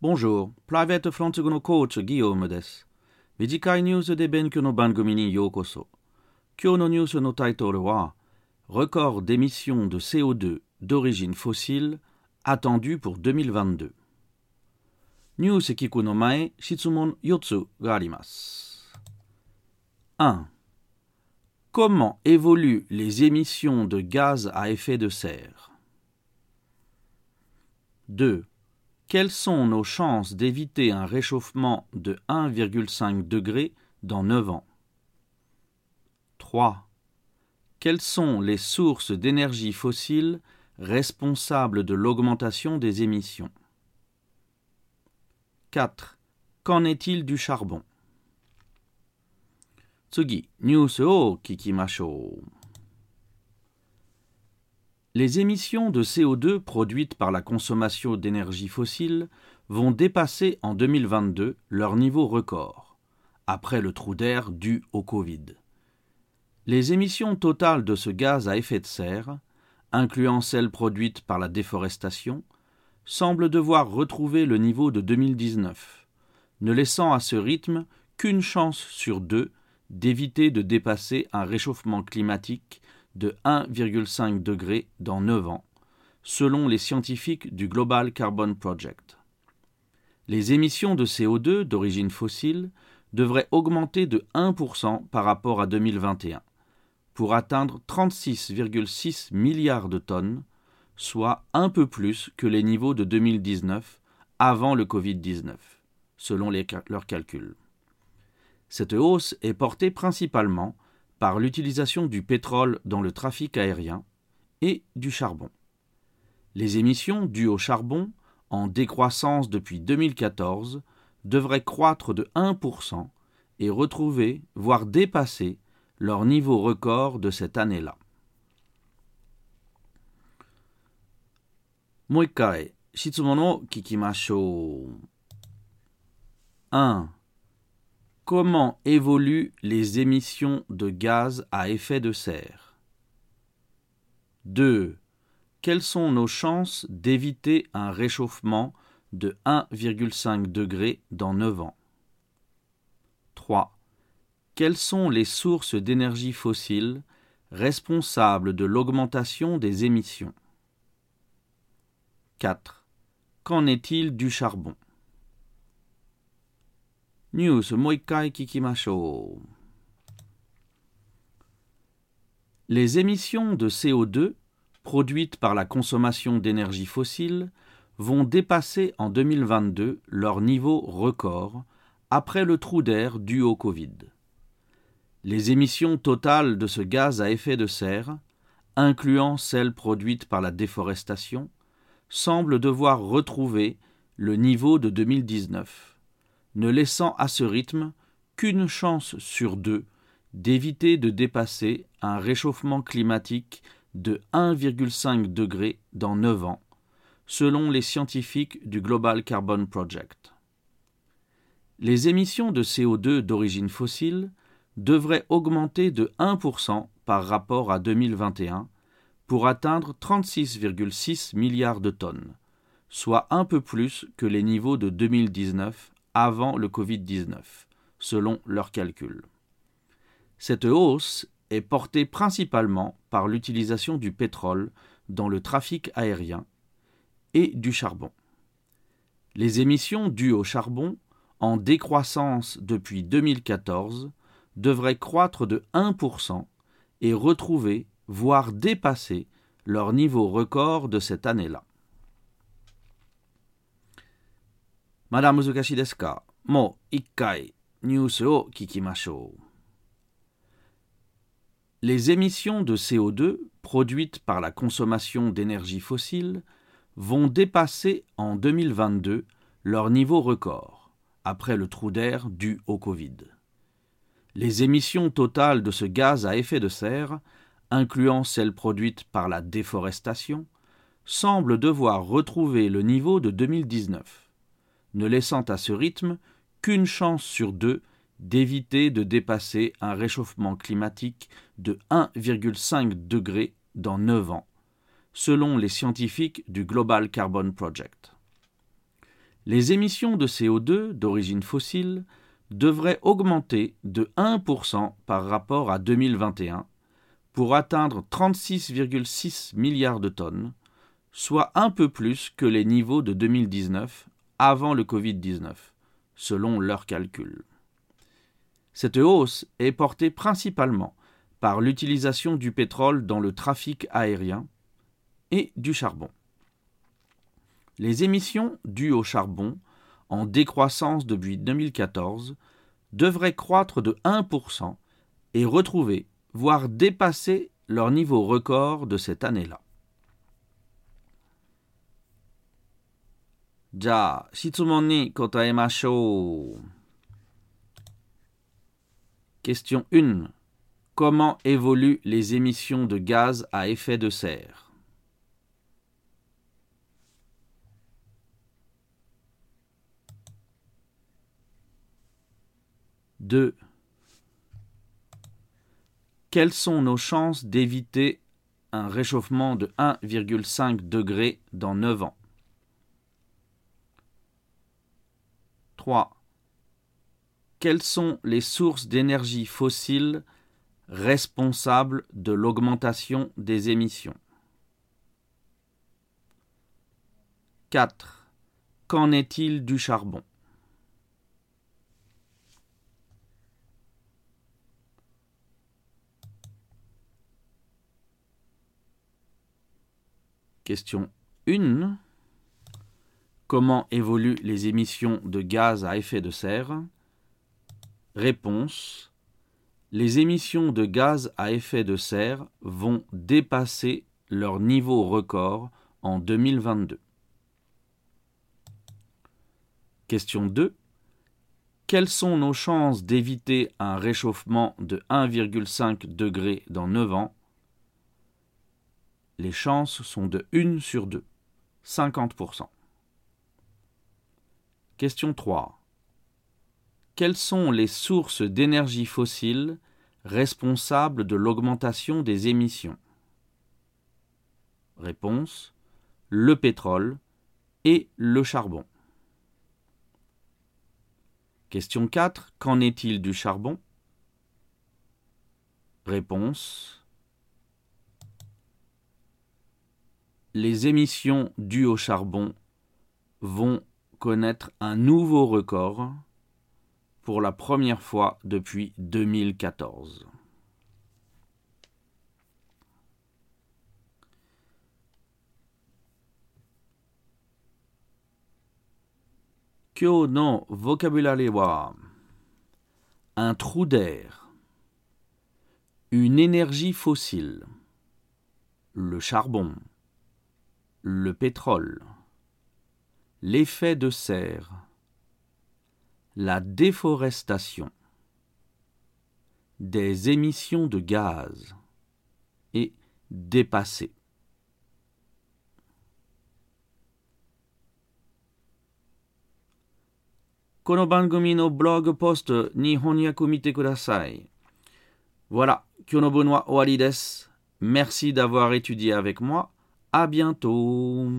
Bonjour, Private France no coach Guillaume です。短いニュースで勉強の番組にようこそ。今日のニュースのタイトルは Record d'émissions de CO2 d'origine fossile attendu pour 2022。ニュース聞くの前、質問4つがあります。1. Comment évoluent les émissions de gaz à effet de serre 2. Quelles sont nos chances d'éviter un réchauffement de 1,5 degré dans 9 ans? 3. Quelles sont les sources d'énergie fossile responsables de l'augmentation des émissions? 4. Qu'en est-il du charbon? Les émissions de CO2 produites par la consommation d'énergie fossile vont dépasser en 2022 leur niveau record, après le trou d'air dû au Covid. Les émissions totales de ce gaz à effet de serre, incluant celles produites par la déforestation, semblent devoir retrouver le niveau de 2019, ne laissant à ce rythme qu'une chance sur deux d'éviter de dépasser un réchauffement climatique de 1,5 degré dans 9 ans, selon les scientifiques du Global Carbon Project. Les émissions de CO2 d'origine fossile devraient augmenter de 1% par rapport à 2021, pour atteindre 36,6 milliards de tonnes, soit un peu plus que les niveaux de 2019 avant le Covid-19, selon leurs calculs. Cette hausse est portée principalement par l'utilisation du pétrole dans le trafic aérien et du charbon. Les émissions dues au charbon, en décroissance depuis 2014, devraient croître de 1% et retrouver, voire dépasser, leur niveau record de cette année-là. 1. Comment évoluent les émissions de gaz à effet de serre 2. Quelles sont nos chances d'éviter un réchauffement de 1,5 degré dans 9 ans? 3. Quelles sont les sources d'énergie fossile responsables de l'augmentation des émissions? 4. Qu'en est-il du charbon? ニュースもう一回聞きましょう。Les émissions de CO2 produites par la consommation d'énergie fossile vont dépasser en 2022 leur niveau record après le trou d'air dû au Covid. Les émissions totales de ce gaz à effet de serre, incluant celles produites par la déforestation, semblent devoir retrouver le niveau de 2019 ne laissant à ce rythme qu'une chance sur deux d'éviter de dépasser un réchauffement climatique de 1,5 degré dans 9 ans, selon les scientifiques du Global Carbon Project. Les émissions de CO2 d'origine fossile devraient augmenter de 1% par rapport à 2021 pour atteindre 36,6 milliards de tonnes, soit un peu plus que les niveaux de 2019 avant le Covid-19, selon leurs calculs. Cette hausse est portée principalement par l'utilisation du pétrole dans le trafic aérien et du charbon. Les émissions dues au charbon, en décroissance depuis 2014, devraient croître de 1% et retrouver, voire dépasser, leur niveau record de cette année-là. まだ難しいですかもう一回ニュースを聞きましょう。Les émissions de CO2 produites par la consommation d'énergie fossile vont dépasser en 2022 leur niveau record, après le trou d'air dû au Covid. Les émissions totales de ce gaz à effet de serre, incluant celles produites par la déforestation, semblent devoir retrouver le niveau de 2019 ne laissant à ce rythme qu'une chance sur deux d'éviter de dépasser un réchauffement climatique de 1,5 degré dans 9 ans, selon les scientifiques du Global Carbon Project. Les émissions de CO2 d'origine fossile devraient augmenter de 1% par rapport à 2021 pour atteindre 36,6 milliards de tonnes, soit un peu plus que les niveaux de 2019 avant le Covid-19, selon leurs calculs. Cette hausse est portée principalement par l'utilisation du pétrole dans le trafic aérien et du charbon. Les émissions dues au charbon, en décroissance depuis 2014, devraient croître de 1% et retrouver, voire dépasser leur niveau record de cette année-là. Ja, Question 1. Comment évoluent les émissions de gaz à effet de serre? 2. Quelles sont nos chances d'éviter un réchauffement de 1,5 degré dans 9 ans? 3. Quelles sont les sources d'énergie fossile responsables de l'augmentation des émissions? 4. Qu'en est-il du charbon? Question 1. Comment évoluent les émissions de gaz à effet de serre? Réponse. Les émissions de gaz à effet de serre vont dépasser leur niveau record en 2022. Question 2. Quelles sont nos chances d'éviter un réchauffement de 1,5 degré dans 9 ans? Les chances sont de 1 sur 2, 50%. Question 3. Quelles sont les sources d'énergie fossile responsables de l'augmentation des émissions? Réponse. Le pétrole et le charbon. Question 4. Qu'en est-il du charbon? Réponse. les émissions dues au charbon vont connaître un nouveau record pour la première fois depuis 2014. Kyo no vocabulaire wa un trou d'air, une énergie fossile, le charbon le pétrole, l'effet de serre, la déforestation, des émissions de gaz et dépasser. Voilà, Kyono Benoît Merci d'avoir étudié avec moi. À bientôt